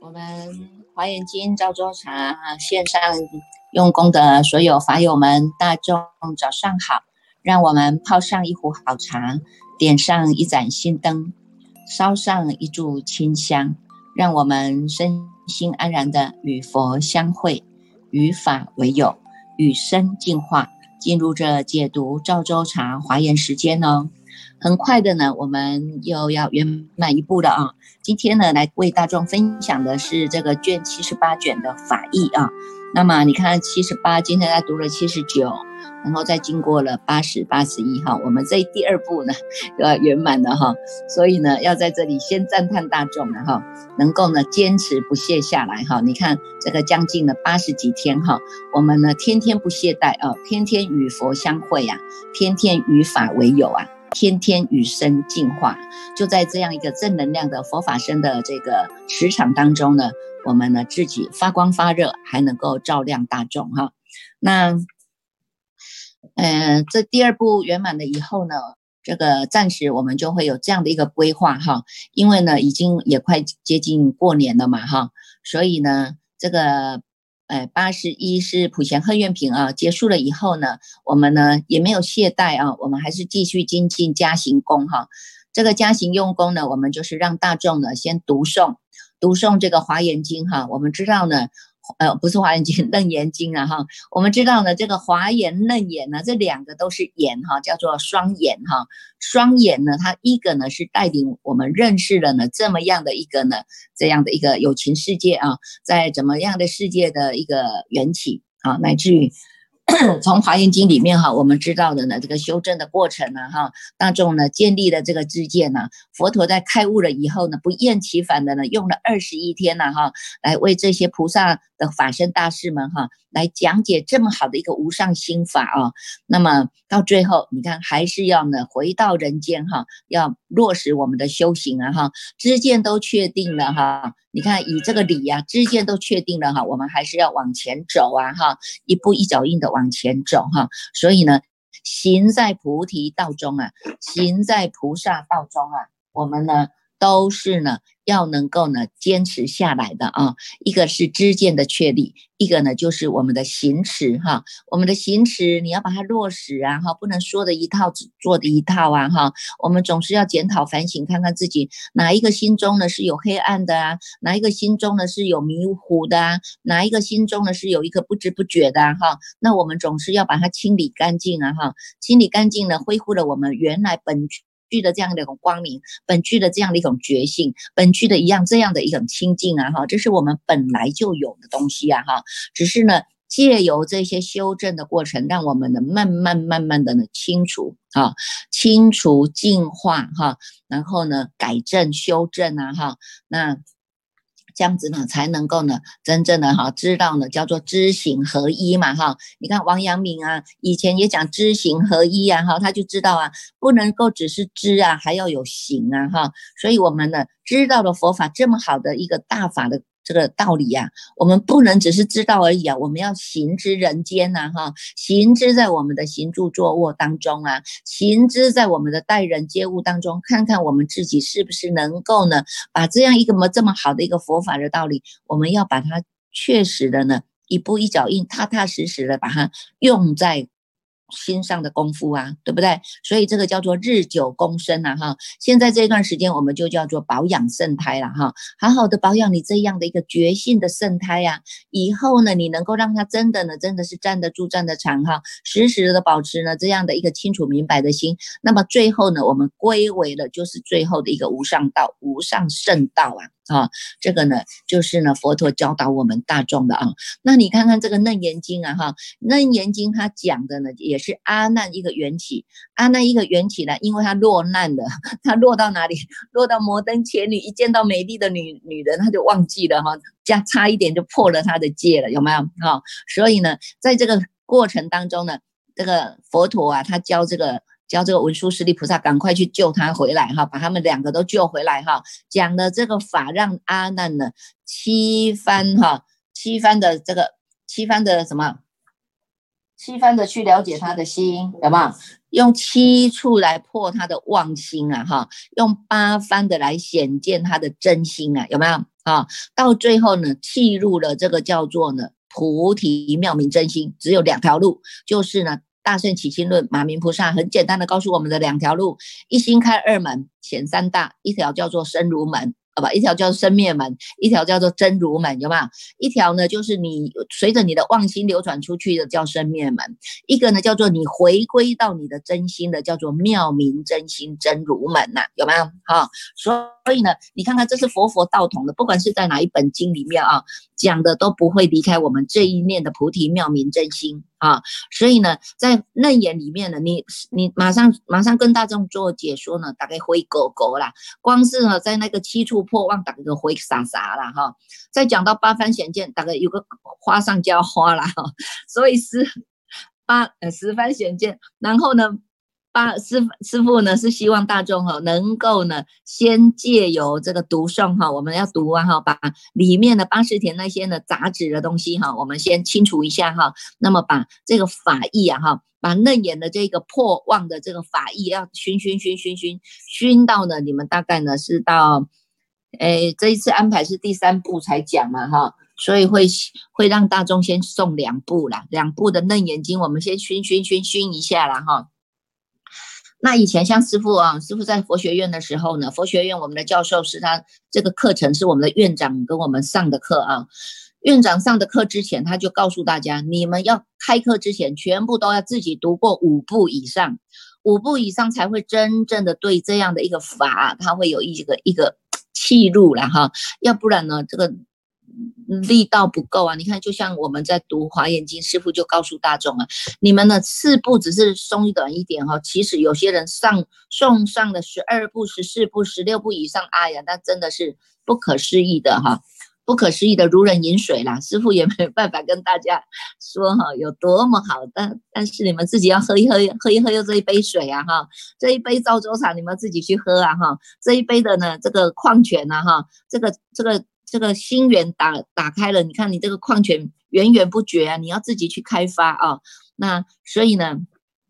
我们华严经赵州茶线上用功的所有法友们，大众早上好！让我们泡上一壶好茶，点上一盏心灯，烧上一炷清香，让我们身心安然的与佛相会，与法为友，与生进化，进入这解读赵州茶华严时间呢。很快的呢，我们又要圆满一步了啊！今天呢，来为大众分享的是这个卷七十八卷的法义啊。那么你看七十八，今天在读了七十九，然后再经过了八十八十一哈，我们这第二步呢又要圆满了哈。所以呢，要在这里先赞叹大众了哈，能够呢坚持不懈下来哈。你看这个将近了八十几天哈，我们呢天天不懈怠啊，天天与佛相会呀，天天与法为友啊。天天与生进化，就在这样一个正能量的佛法生的这个磁场当中呢，我们呢自己发光发热，还能够照亮大众哈。那，嗯，这第二步圆满了以后呢，这个暂时我们就会有这样的一个规划哈，因为呢已经也快接近过年了嘛哈，所以呢这个。哎，八十一是普贤贺愿品啊，结束了以后呢，我们呢也没有懈怠啊，我们还是继续精进加行功哈。这个加行用功呢，我们就是让大众呢先读诵读诵这个华严经哈。我们知道呢。呃，不是华严经，楞严经啊哈。我们知道呢，这个华严、楞严呢，这两个都是眼哈，叫做双眼哈。双眼呢，它一个呢是带领我们认识了呢这么样的一个呢这样的一个有情世界啊，在怎么样的世界的一个缘起啊，乃至于。从华严经里面哈，我们知道的呢，这个修正的过程呢，哈，大众呢建立了这个知见呢，佛陀在开悟了以后呢，不厌其烦的呢，用了二十一天呢，哈，来为这些菩萨的法身大师们哈，来讲解这么好的一个无上心法啊。那么到最后，你看还是要呢回到人间哈，要落实我们的修行啊哈，知见都确定了哈。你看，以这个理呀，知见都确定了哈，我们还是要往前走啊哈，一步一脚印的往前走哈。所以呢，行在菩提道中啊，行在菩萨道中啊，我们呢都是呢。要能够呢坚持下来的啊，一个是知见的确立，一个呢就是我们的行持哈，我们的行持你要把它落实啊哈，不能说的一套只做的一套啊哈，我们总是要检讨反省，看看自己哪一个心中呢是有黑暗的啊，哪一个心中呢是有迷糊的啊，哪一个心中呢是有一个不知不觉的哈，那我们总是要把它清理干净啊哈，清理干净呢，恢复了我们原来本。具的这样的一种光明，本具的这样的一种觉醒，本具的一样这样的一种清净啊哈，这是我们本来就有的东西啊哈，只是呢借由这些修正的过程，让我们呢慢慢慢慢的呢清除啊，清除净化哈，然后呢改正修正啊哈，那。这样子呢，才能够呢，真正的哈知道呢，叫做知行合一嘛哈。你看王阳明啊，以前也讲知行合一啊哈，他就知道啊，不能够只是知啊，还要有行啊哈。所以我们呢，知道了佛法这么好的一个大法的。这个道理呀，我们不能只是知道而已啊，我们要行之人间呐，哈，行之在我们的行住坐卧当中啊，行之在我们的待人接物当中，看看我们自己是不是能够呢，把这样一个么这么好的一个佛法的道理，我们要把它确实的呢，一步一脚印，踏踏实实的把它用在。心上的功夫啊，对不对？所以这个叫做日久功深呐，哈。现在这段时间我们就叫做保养圣胎了，哈。好好的保养你这样的一个觉性的圣胎呀，以后呢，你能够让它真的呢，真的是站得住、站得长，哈。时时的保持呢这样的一个清楚明白的心，那么最后呢，我们归为了就是最后的一个无上道、无上圣道啊。啊，这个呢，就是呢，佛陀教导我们大众的啊。那你看看这个《楞严经》啊，哈，《楞严经》它讲的呢，也是阿难一个缘起，阿难一个缘起呢，因为他落难了，他落到哪里？落到摩登前女，一见到美丽的女女人，他就忘记了哈，加差一点就破了他的戒了，有没有？哈，所以呢，在这个过程当中呢，这个佛陀啊，他教这个。叫这个文殊师利菩萨赶快去救他回来哈，把他们两个都救回来哈。讲的这个法让阿难呢七番哈，七番的这个七番的什么七番的去了解他的心，有没有？用七处来破他的妄心啊，哈，用八番的来显见他的真心啊，有没有？啊，到最后呢，契入了这个叫做呢菩提妙明真心，只有两条路，就是呢大圣起心论，马明菩萨很简单的告诉我们的两条路，一心开二门，显三大，一条叫做生如门。好吧，一条叫做生灭门，一条叫做真如门，有没有？一条呢，就是你随着你的妄心流转出去的叫生灭门；一个呢，叫做你回归到你的真心的，叫做妙明真心真如门呐，有没有？哈，所以呢，你看看这是佛佛道统的，不管是在哪一本经里面啊，讲的都不会离开我们这一念的菩提妙明真心。啊，所以呢，在楞严里面呢，你你马上马上跟大众做解说呢，大概灰狗狗啦，光是呢在那个七处破妄，打个灰傻傻啦哈。再讲到八番显见，大概有个花上加花啦哈。所以是八呃十番显见，然后呢。师师傅呢是希望大众哈能够呢先借由这个读诵哈，我们要读啊哈，把里面的八十田那些呢杂质的东西哈，我们先清除一下哈。那么把这个法义啊哈，把嫩眼的这个破妄的这个法义要熏熏熏熏熏熏到呢，你们大概呢是到，诶这一次安排是第三步才讲嘛哈，所以会会让大众先送两部啦，两部的嫩眼睛我们先熏熏熏熏一下啦哈。那以前像师傅啊，师傅在佛学院的时候呢，佛学院我们的教授是他这个课程是我们的院长跟我们上的课啊。院长上的课之前，他就告诉大家，你们要开课之前，全部都要自己读过五部以上，五部以上才会真正的对这样的一个法，他会有一个一个气入了哈，要不然呢，这个。力道不够啊！你看，就像我们在读《华严经》，师傅就告诉大众啊，你们的四步只是松短一点哈，其实有些人上送上的十二步、十四步、十六步以上，哎呀，那真的是不可思议的哈，不可思议的如人饮水啦！师傅也没有办法跟大家说哈，有多么好，但但是你们自己要喝一喝，喝一喝又这一杯水啊哈，这一杯造州茶你们自己去喝啊哈，这一杯的呢，这个矿泉呢哈，这个这个。这个心源打打开了，你看你这个矿泉源源不绝啊，你要自己去开发啊。那所以呢，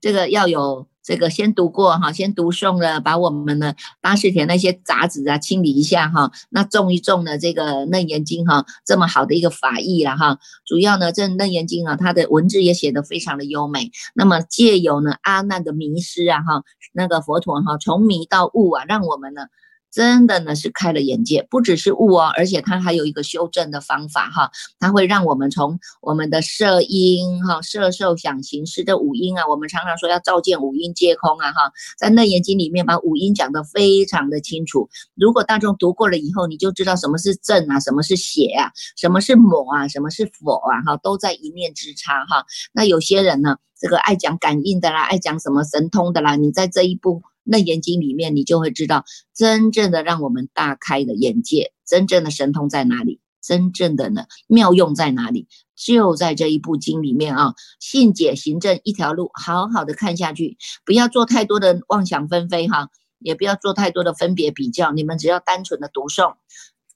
这个要有这个先读过哈，先读诵了，把我们的八十田那些杂质啊清理一下哈。那种一种的这个楞严经哈，这么好的一个法义了哈。主要呢，这楞严经啊，它的文字也写得非常的优美。那么借由呢阿难的迷失啊哈，那个佛陀哈从迷到悟啊，让我们呢。真的呢是开了眼界，不只是悟哦，而且它还有一个修正的方法哈，它会让我们从我们的色音哈、色受想行识的五音啊，我们常常说要照见五音皆空啊哈，在楞严经里面把五音讲得非常的清楚。如果大众读过了以后，你就知道什么是正啊，什么是邪啊，什么是魔啊，什么是佛啊哈，都在一念之差哈。那有些人呢，这个爱讲感应的啦，爱讲什么神通的啦，你在这一步。那严经里面，你就会知道真正的让我们大开的眼界，真正的神通在哪里，真正的呢妙用在哪里，就在这一部经里面啊。信解行证一条路，好好的看下去，不要做太多的妄想纷飞哈，也不要做太多的分别比较，你们只要单纯的读诵。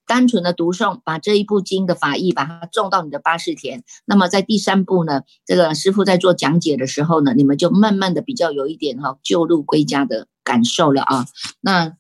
单纯的读诵，把这一部经的法义把它种到你的八世田。那么在第三步呢，这个师傅在做讲解的时候呢，你们就慢慢的比较有一点哈旧路归家的感受了啊。那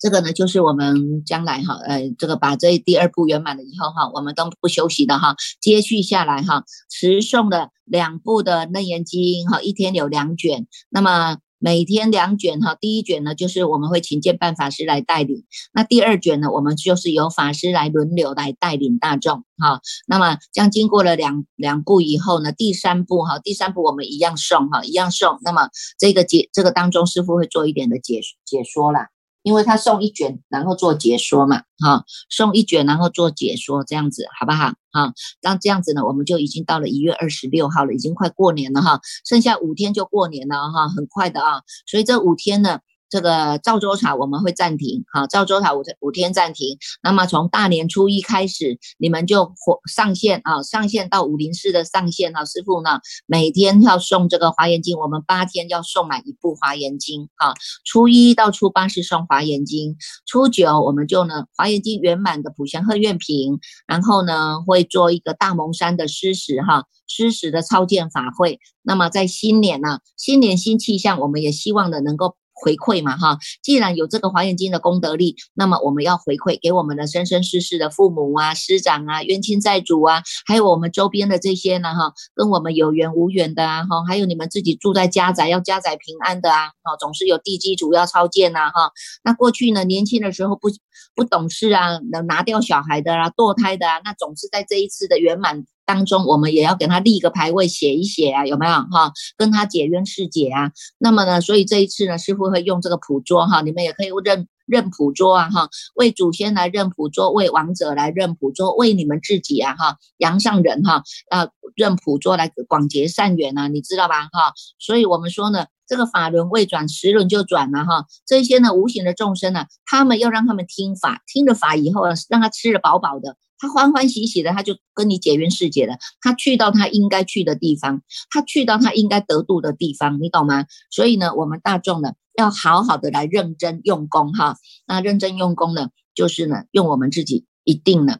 这个呢，就是我们将来哈，呃，这个把这第二部圆满了以后哈，我们都不休息的哈，接续下来哈，持诵的两部的楞严经哈，一天有两卷，那么。每天两卷哈，第一卷呢就是我们会请见办法师来带领，那第二卷呢，我们就是由法师来轮流来带领大众哈。那么将经过了两两步以后呢，第三步哈，第三步我们一样送哈，一样送。那么这个解这个当中，师傅会做一点的解解说啦。因为他送一卷，然后做解说嘛，哈，送一卷，然后做解说，这样子好不好？哈，那这样子呢，我们就已经到了一月二十六号了，已经快过年了哈，剩下五天就过年了哈，很快的啊，所以这五天呢，这个赵州茶我们会暂停，好，赵州茶五五天暂停。那么从大年初一开始，你们就上线啊，上线到武林寺的上线啊，师傅呢每天要送这个华严经，我们八天要送满一部华严经啊。初一到初八是送华严经，初九我们就呢华严经圆满的普贤贺愿品，然后呢会做一个大蒙山的施食哈，施食的超荐法会。那么在新年呢，新年新气象，我们也希望呢能够。回馈嘛哈，既然有这个华严经的功德力，那么我们要回馈给我们的生生世世的父母啊、师长啊、冤亲债主啊，还有我们周边的这些呢哈，跟我们有缘无缘的啊哈，还有你们自己住在家宅要家宅平安的啊，哈，总是有地基主要超荐呐哈。那过去呢，年轻的时候不不懂事啊，能拿掉小孩的啊，堕胎的啊，那总是在这一次的圆满。当中，我们也要给他立个牌位，写一写啊，有没有哈？跟他解冤释解啊。那么呢，所以这一次呢，师傅会用这个普桌哈，你们也可以认认普桌啊哈，为祖先来认普桌，为王者来认普桌，为你们自己啊哈，阳上人哈，啊认普桌来广结善缘啊，你知道吧哈？所以我们说呢，这个法轮未转，十轮就转了哈。这些呢，无形的众生呢，他们要让他们听法，听了法以后啊，让他吃的饱饱的。他欢欢喜喜的，他就跟你解冤释解了。他去到他应该去的地方，他去到他应该得度的地方，你懂吗？所以呢，我们大众呢，要好好的来认真用功哈。那认真用功呢，就是呢，用我们自己一定呢。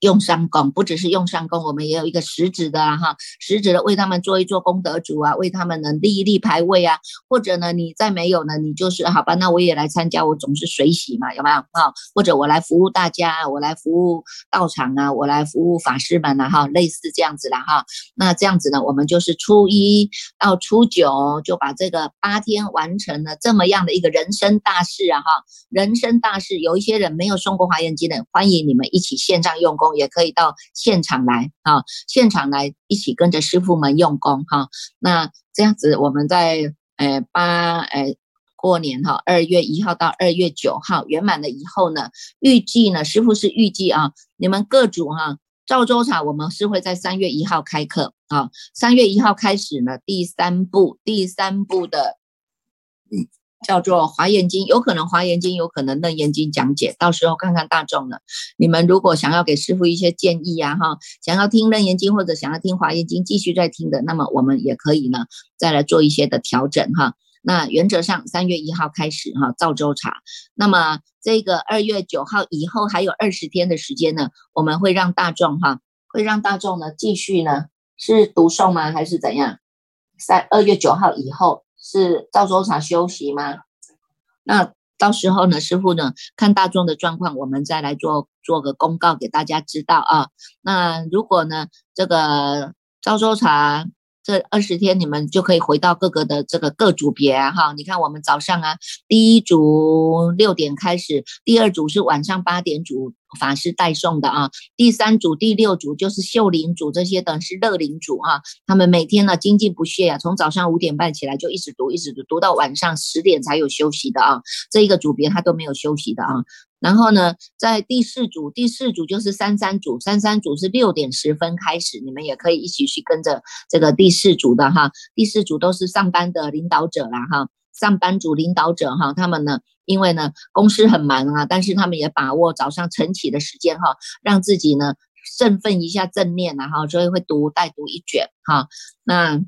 用上功，不只是用上功，我们也有一个实质的哈，实质的为他们做一做功德主啊，为他们能立一立牌位啊，或者呢，你再没有呢，你就是好吧，那我也来参加，我总是水洗嘛，有没有哈？或者我来服务大家，我来服务道场啊，我来服务法师们呐哈，类似这样子的哈。那这样子呢，我们就是初一到初九就把这个八天完成了这么样的一个人生大事啊哈，人生大事，有一些人没有送过华严经的，欢迎你们一起线上用功。也可以到现场来啊，现场来一起跟着师傅们用功哈。那这样子，我们在呃八呃过年哈，二月一号到二月九号圆满了以后呢，预计呢，师傅是预计啊，你们各组哈，赵州茶我们是会在三月一号开课啊，三月一号开始呢，第三步第三步的嗯。叫做华严经，有可能华严经，有可能楞严经讲解，到时候看看大众的。你们如果想要给师傅一些建议呀，哈，想要听楞严经或者想要听华严经继续再听的，那么我们也可以呢，再来做一些的调整哈。那原则上三月一号开始哈，赵州茶。那么这个二月九号以后还有二十天的时间呢，我们会让大众哈，会让大众呢继续呢是读诵吗，还是怎样？三二月九号以后。是赵州茶休息吗？那到时候呢，师傅呢看大众的状况，我们再来做做个公告给大家知道啊。那如果呢，这个赵州茶这二十天，你们就可以回到各个的这个各组别哈。你看我们早上啊，第一组六点开始，第二组是晚上八点组。法师代送的啊，第三组、第六组就是秀林组，这些等是乐林组哈。他们每天呢精进不懈啊，从早上五点半起来就一直读，一直读，读到晚上十点才有休息的啊。这一个组别他都没有休息的啊。然后呢，在第四组，第四组就是三三组，三三组是六点十分开始，你们也可以一起去跟着这个第四组的哈。第四组都是上班的领导者啦哈。上班族领导者哈，他们呢，因为呢公司很忙啊，但是他们也把握早上晨起的时间哈，让自己呢振奋一下正念啊哈，所以会读带读一卷哈，那。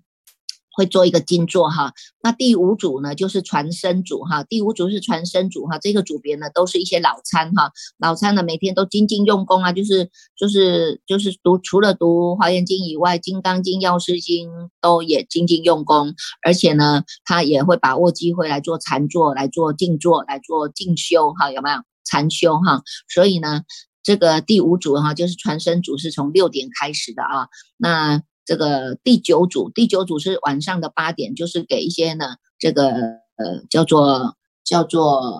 会做一个金座哈，那第五组呢就是传声组哈，第五组是传声组哈，这个组别呢都是一些老参哈，老参呢每天都精进用功啊，就是就是就是读除了读华严经以外，金刚经、药师经都也精进用功，而且呢他也会把握机会来做禅坐、来做静坐、来做静修哈，有没有禅修哈？所以呢这个第五组哈就是传声组是从六点开始的啊，那。这个第九组，第九组是晚上的八点，就是给一些呢，这个呃叫做叫做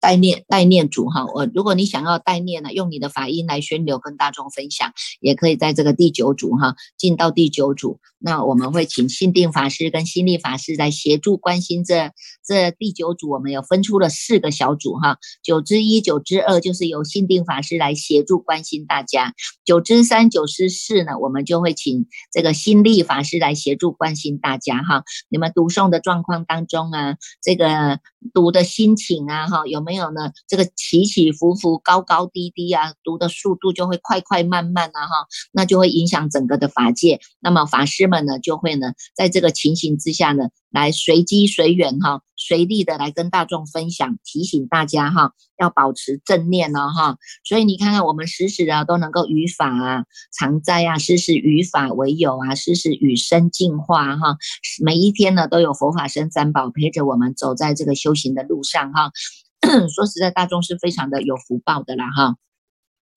代念代念组哈，我如果你想要代念呢，用你的法音来宣流跟大众分享，也可以在这个第九组哈，进到第九组，那我们会请心定法师跟心力法师来协助关心这这第九组，我们有分出了四个小组哈，九之一、九之二就是由心定法师来协助关心大家，九之三、九之四呢，我们就会请这个心力法师来协助关心大家哈，你们读诵的状况当中啊，这个读的心情啊哈，有没。没有呢，这个起起伏伏、高高低低啊，读的速度就会快快慢慢啊，哈，那就会影响整个的法界。那么法师们呢，就会呢，在这个情形之下呢，来随机随缘哈，随力的来跟大众分享，提醒大家哈，要保持正念哦哈。所以你看看，我们时时啊都能够与法啊常在啊，时时与法为友啊，时时与生进化哈。每一天呢，都有佛法生三宝陪着我们走在这个修行的路上哈。说实在，大众是非常的有福报的啦，哈。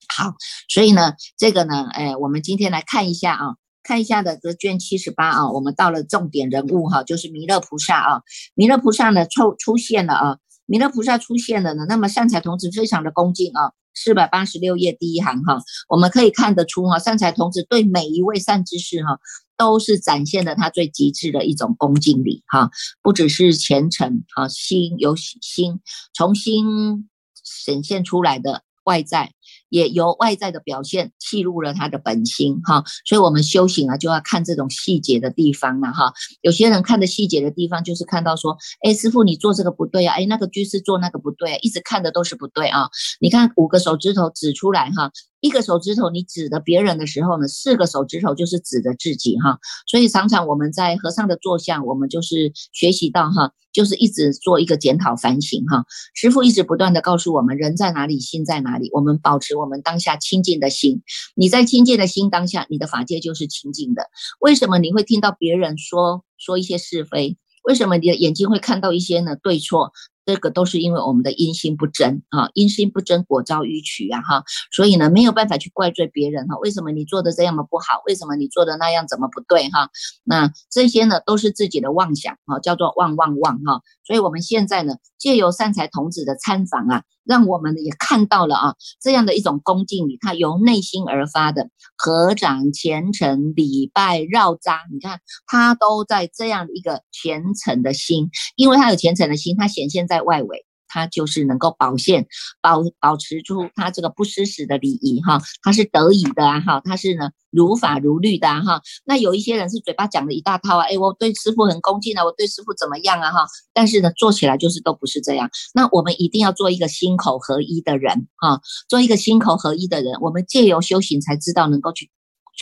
好，所以呢，这个呢，哎，我们今天来看一下啊，看一下的这卷七十八啊，我们到了重点人物哈，就是弥勒菩萨啊。弥勒菩萨呢出出现了啊，弥勒菩萨出现了呢，那么善财童子非常的恭敬啊。四百八十六页第一行哈，我们可以看得出哈，善财童子对每一位善知识哈。都是展现了他最极致的一种恭敬礼哈，不只是虔诚啊，心有心，从心显现出来的外在。也由外在的表现记入了他的本心哈，所以我们修行啊就要看这种细节的地方了哈。有些人看的细节的地方就是看到说，哎，师傅你做这个不对啊，哎，那个居士做那个不对，一直看的都是不对啊。你看五个手指头指出来哈，一个手指头你指的别人的时候呢，四个手指头就是指的自己哈。所以常常我们在和尚的坐像，我们就是学习到哈，就是一直做一个检讨反省哈。师傅一直不断的告诉我们，人在哪里，心在哪里，我们保持。我们当下清净的心，你在清净的心当下，你的法界就是清净的。为什么你会听到别人说说一些是非？为什么你的眼睛会看到一些呢对错？这个都是因为我们的因心不真啊，因心不真，果遭迂曲啊哈，所以呢没有办法去怪罪别人哈。为什么你做的这样的不好？为什么你做的那样怎么不对哈？那这些呢都是自己的妄想哈，叫做妄妄妄哈。所以我们现在呢借由善财童子的参访啊，让我们也看到了啊这样的一种恭敬礼，它由内心而发的合掌虔诚礼拜绕扎，你看他都在这样的一个虔诚的心，因为他有虔诚的心，他显现。在外围，他就是能够保现、保保持住他这个不失时的礼仪哈，他是得以的啊哈，他是呢如法如律的哈。那有一些人是嘴巴讲了一大套啊，哎，我对师傅很恭敬啊，我对师傅怎么样啊哈，但是呢做起来就是都不是这样。那我们一定要做一个心口合一的人哈，做一个心口合一的人，我们借由修行才知道能够去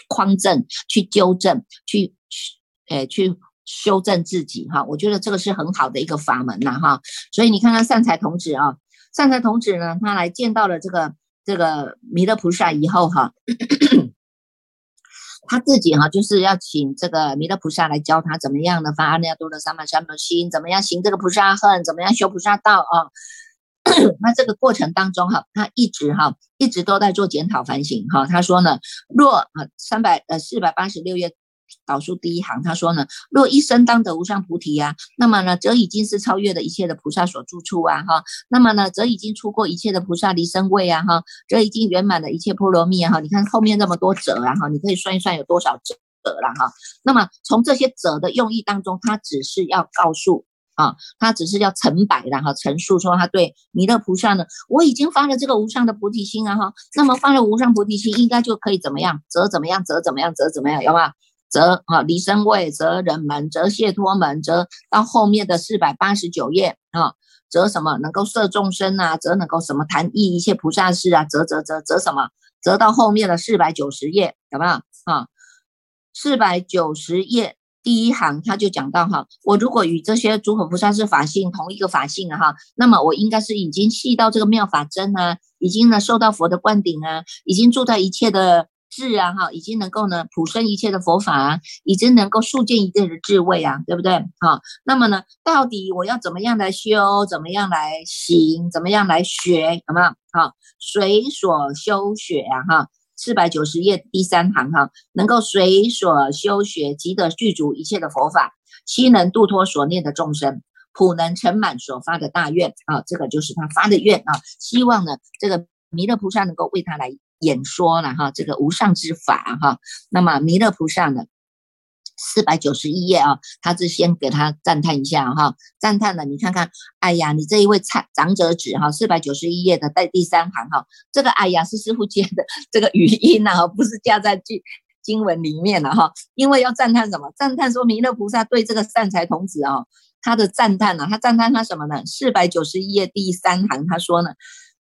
匡正、去纠正、去诶去。修正自己哈，我觉得这个是很好的一个法门呐哈，所以你看看善财童子啊，善财童子呢，他来见到了这个这个弥勒菩萨以后哈，他自己哈就是要请这个弥勒菩萨来教他怎么样的发阿耨多罗三藐三菩提心，怎么样行这个菩萨恨，怎么样修菩萨道啊。那这个过程当中哈，他一直哈一直都在做检讨反省哈。他说呢，若啊三百呃四百八十六页。导数第一行，他说呢，若一生当得无上菩提呀，那么呢，则已经是超越了一切的菩萨所住处啊，哈，那么呢，则已经出过一切的菩萨离身位啊，哈，则已经圆满了一切波罗蜜啊，哈，你看后面那么多者啊，哈，你可以算一算有多少者了哈。那么从这些者的用意当中，他只是要告诉啊，他只是要陈白了哈，陈述说他对弥勒菩萨呢，我已经发了这个无上的菩提心啊，哈，那么发了无上菩提心，应该就可以怎么样，则怎么样，则怎么样，则怎么样，有吗？则啊离生位，则人门，则解脱门，则到后面的四百八十九页啊，则什么能够摄众生啊，则能够什么谈义一切菩萨事啊，则则则则什么，则到后面的四百九十页有没有啊？四百九十页第一行他就讲到哈，我如果与这些诸佛菩萨是法性同一个法性啊哈，那么我应该是已经细到这个妙法真啊，已经呢受到佛的灌顶啊，已经住在一切的。智啊哈，已经能够呢普生一切的佛法啊，已经能够速见一切的智慧啊，对不对？哈，那么呢，到底我要怎么样来修，怎么样来行，怎么样来学，有没有？好，随所修学啊哈，四百九十页第三行哈，能够随所修学，即得具足一切的佛法，悉能度脱所念的众生。普能成满所发的大愿啊，这个就是他发的愿啊，希望呢这个弥勒菩萨能够为他来演说了哈，这个无上之法哈。那么弥勒菩萨呢？四百九十一页啊，他是先给他赞叹一下哈，赞叹了，你看看，哎呀，你这一位长长者子哈，四百九十一页的在第三行哈，这个哎呀是师傅接的 这个语音呐，不是加在经经文里面的哈，因为要赞叹什么？赞叹说弥勒菩萨对这个善财童子啊，他的赞叹呢，他赞叹他什么呢？四百九十一页第三行他说呢，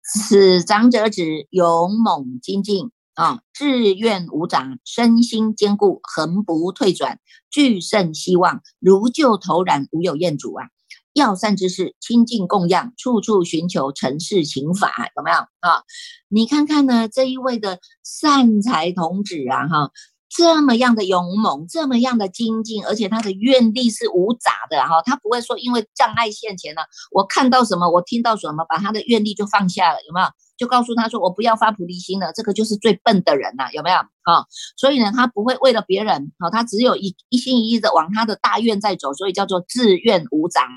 此长者子勇猛精进。啊，志愿无长，身心坚固，恒不退转，具胜希望，如旧投然，无有厌主啊！要善之事，亲近供养，处处寻求成事情法，有没有啊？你看看呢，这一位的善财童子啊，哈。这么样的勇猛，这么样的精进，而且他的愿力是无杂的哈，他不会说因为障碍现前了，我看到什么，我听到什么，把他的愿力就放下了，有没有？就告诉他说，我不要发菩提心了，这个就是最笨的人了，有没有？哈，所以呢，他不会为了别人，好，他只有一一心一意的往他的大愿在走，所以叫做自愿无杂，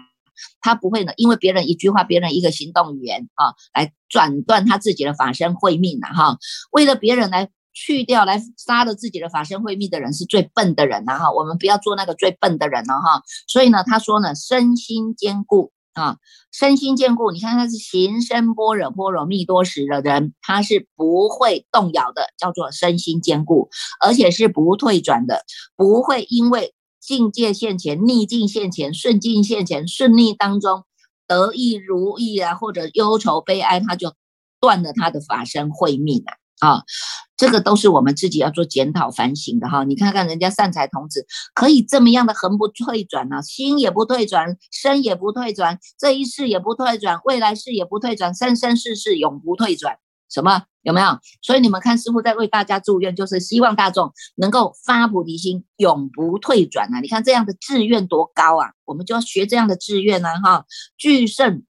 他不会呢，因为别人一句话，别人一个行动语言啊，来转断他自己的法身慧命了哈，为了别人来。去掉来杀了自己的法身慧命的人是最笨的人了哈，我们不要做那个最笨的人了哈。所以呢，他说呢，身心坚固啊，身心坚固。你看他是行深般若波罗蜜多时的人，他是不会动摇的，叫做身心坚固，而且是不退转的，不会因为境界现前、逆境现前、顺境现前、顺逆当中得意如意啊，或者忧愁悲哀，他就断了他的法身慧命啊。啊，这个都是我们自己要做检讨反省的哈。你看看人家善财童子可以这么样的横不退转啊，心也不退转，身也不退转，这一世也不退转，未来世也不退转，生生世世永不退转。什么有没有？所以你们看师傅在为大家祝愿，就是希望大众能够发菩提心，永不退转啊！你看这样的志愿多高啊，我们就要学这样的志愿呢哈，具胜。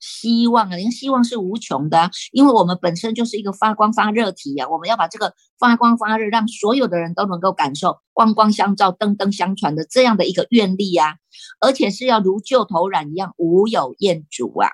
希望啊，因为希望是无穷的，因为我们本身就是一个发光发热体呀，我们要把这个发光发热，让所有的人都能够感受光光相照、灯灯相传的这样的一个愿力呀，而且是要如旧头染一样，无有厌足啊。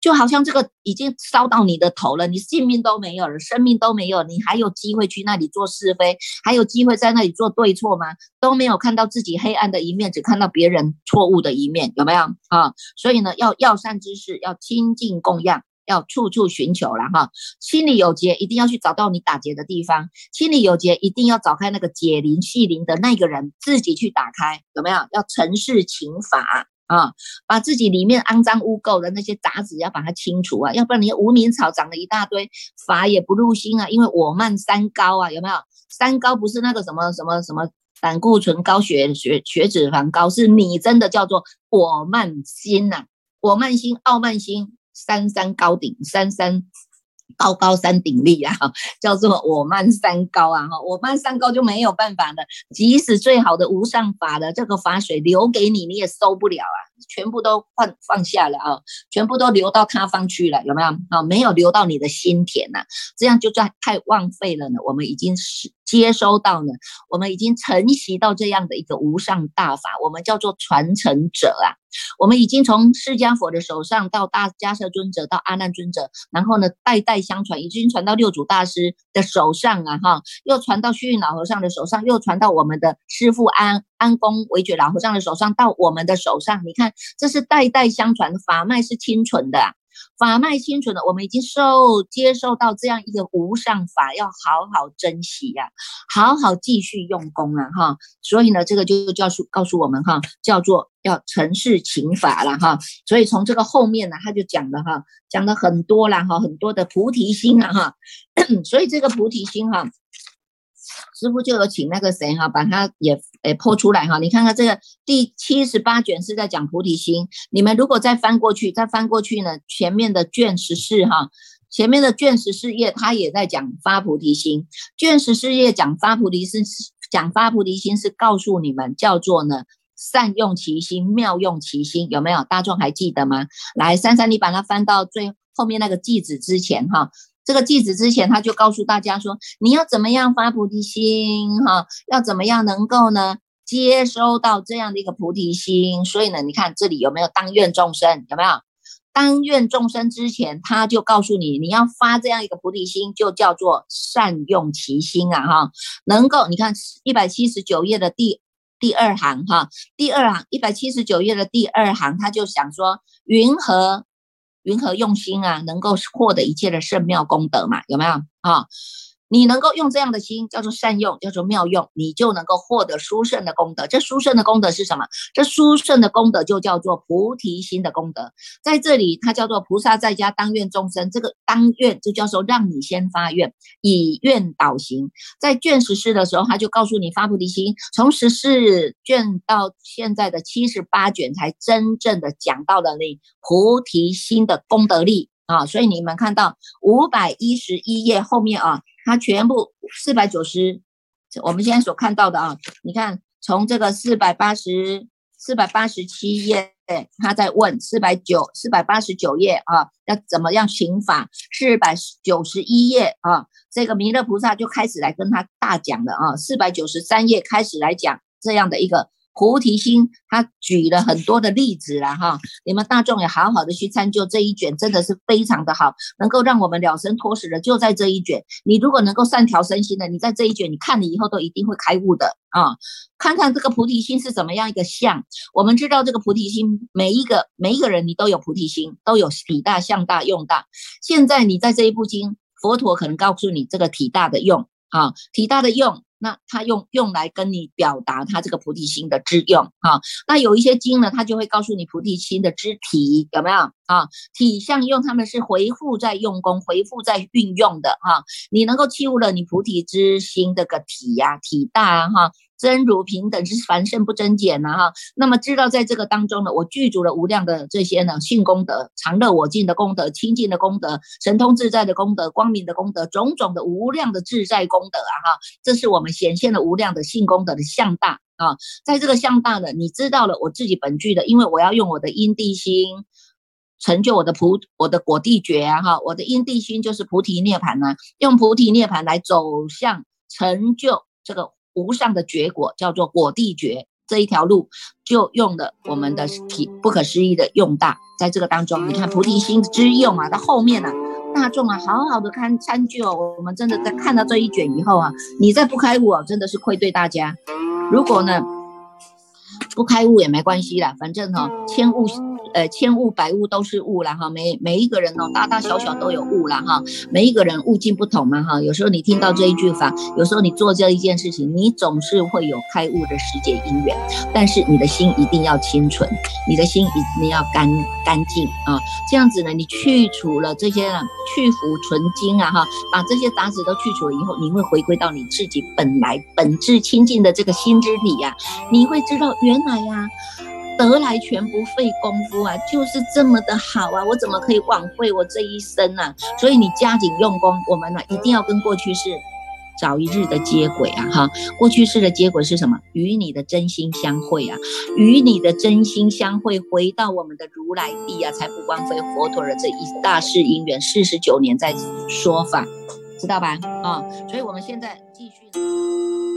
就好像这个已经烧到你的头了，你性命都没有了，生命都没有，你还有机会去那里做是非，还有机会在那里做对错吗？都没有看到自己黑暗的一面，只看到别人错误的一面，有没有啊？所以呢，要要善之事，要亲近供养，要处处寻求了哈。心里有结，一定要去找到你打结的地方；心里有结，一定要找开那个解铃系铃的那个人，自己去打开，有没有？要诚实情法。啊，把自己里面肮脏污垢的那些杂质要把它清除啊，要不然你无名草长了一大堆，法也不入心啊。因为我慢三高啊，有没有？三高不是那个什么什么什么胆固醇高、血血血脂肪高，是你真的叫做我慢心呐，我慢心、傲慢心，三三高顶，三三。高高山顶立啊，叫做我慢三高啊，哈，我慢三高就没有办法了，即使最好的无上法的这个法水流给你，你也收不了啊，全部都放放下了啊，全部都流到他方去了，有没有啊？没有流到你的心田呐，这样就在太浪费了呢。我们已经是。接收到呢，我们已经承袭到这样的一个无上大法，我们叫做传承者啊。我们已经从释迦佛的手上到大迦叶尊者，到阿难尊者，然后呢代代相传，已经传到六祖大师的手上啊，哈，又传到虚云老和尚的手上，又传到我们的师父安安公维觉老和尚的手上，到我们的手上。你看，这是代代相传，法脉是清纯的。法脉清纯的，我们已经受接受到这样一个无上法，要好好珍惜呀，好好继续用功啊，哈。所以呢，这个就叫诉告诉我们哈，叫做要成事情法了哈。所以从这个后面呢，他就讲了哈，讲了很多了哈，很多的菩提心啊哈。所以这个菩提心哈。师傅就有请那个谁哈，把他也诶剖出来哈。你看看这个第七十八卷是在讲菩提心，你们如果再翻过去，再翻过去呢，前面的卷十四哈，前面的卷十四页，它也在讲发菩提心。卷十四页讲发菩提心，讲发菩提心是告诉你们叫做呢善用其心，妙用其心，有没有？大众还记得吗？来，珊珊，你把它翻到最后面那个句子之前哈。这个句子之前，他就告诉大家说，你要怎么样发菩提心哈？要怎么样能够呢接收到这样的一个菩提心，所以呢，你看这里有没有当愿众生？有没有当愿众生之前，他就告诉你，你要发这样一个菩提心，就叫做善用其心啊！哈，能够你看一百七十九页的第第二行哈，第二行一百七十九页的第二行，他就想说，云何云何用心啊，能够获得一切的圣妙功德嘛？有没有啊？你能够用这样的心，叫做善用，叫做妙用，你就能够获得殊胜的功德。这殊胜的功德是什么？这殊胜的功德就叫做菩提心的功德。在这里，它叫做菩萨在家当愿众生。这个当愿就叫做让你先发愿，以愿导行。在卷十四的时候，他就告诉你发菩提心。从十四卷到现在的七十八卷，才真正的讲到了那菩提心的功德力啊。所以你们看到五百一十一页后面啊。它全部四百九十，我们现在所看到的啊，你看从这个四百八十四百八十七页，他在问四百九四百八十九页啊，要怎么样行法？四百九十一页啊，这个弥勒菩萨就开始来跟他大讲了啊，四百九十三页开始来讲这样的一个。菩提心，他举了很多的例子了哈，你们大众也好好的去参究这一卷，真的是非常的好，能够让我们了生脱死的就在这一卷。你如果能够善调身心的，你在这一卷，你看了以后都一定会开悟的啊！看看这个菩提心是怎么样一个相。我们知道这个菩提心，每一个每一个人你都有菩提心，都有体大、相大、用大。现在你在这一部经，佛陀可能告诉你这个体大的用啊，体大的用。那他用用来跟你表达他这个菩提心的之用啊，那有一些经呢，他就会告诉你菩提心的肢体有没有啊？体相用他们是回复在用功，回复在运用的哈。你能够契悟了你菩提之心这个体呀，体大哈。真如平等是凡圣不增减呐哈，那么知道在这个当中呢，我具足了无量的这些呢性功德、常乐我净的功德、清净的功德、神通自在的功德、光明的功德，种种的无量的自在功德啊哈，这是我们显现了无量的性功德的相大啊，在这个相大呢，你知道了我自己本具的，因为我要用我的因地心成就我的菩我的果地觉啊哈，我的因地心就是菩提涅盘呢，用菩提涅盘来走向成就这个。无上的觉果叫做果地觉，这一条路就用了我们的体不可思议的用大，在这个当中，你看菩提心之用啊，到后面呢，大众啊，好好的看参究，我们真的在看到这一卷以后啊，你再不开悟啊，真的是愧对大家。如果呢不开悟也没关系啦，反正哈，千悟。呃，千物百物都是物了哈，每每一个人哦，大大小小都有物了哈，每一个人物境不同嘛哈，有时候你听到这一句话，有时候你做这一件事情，你总是会有开悟的时节因缘，但是你的心一定要清纯，你的心一定要干干净啊，这样子呢，你去除了这些去浮存精啊哈，把这些杂质都去除了以后，你会回归到你自己本来本质清净的这个心之理呀，你会知道原来呀。得来全不费功夫啊，就是这么的好啊，我怎么可以枉费我这一生呢？所以你加紧用功，我们呢一定要跟过去式早一日的接轨啊！哈，过去式的接轨是什么？与你的真心相会啊，与你的真心相会，回到我们的如来地啊，才不枉费佛陀的这一大世因缘，四十九年在说法，知道吧？啊，所以我们现在继续。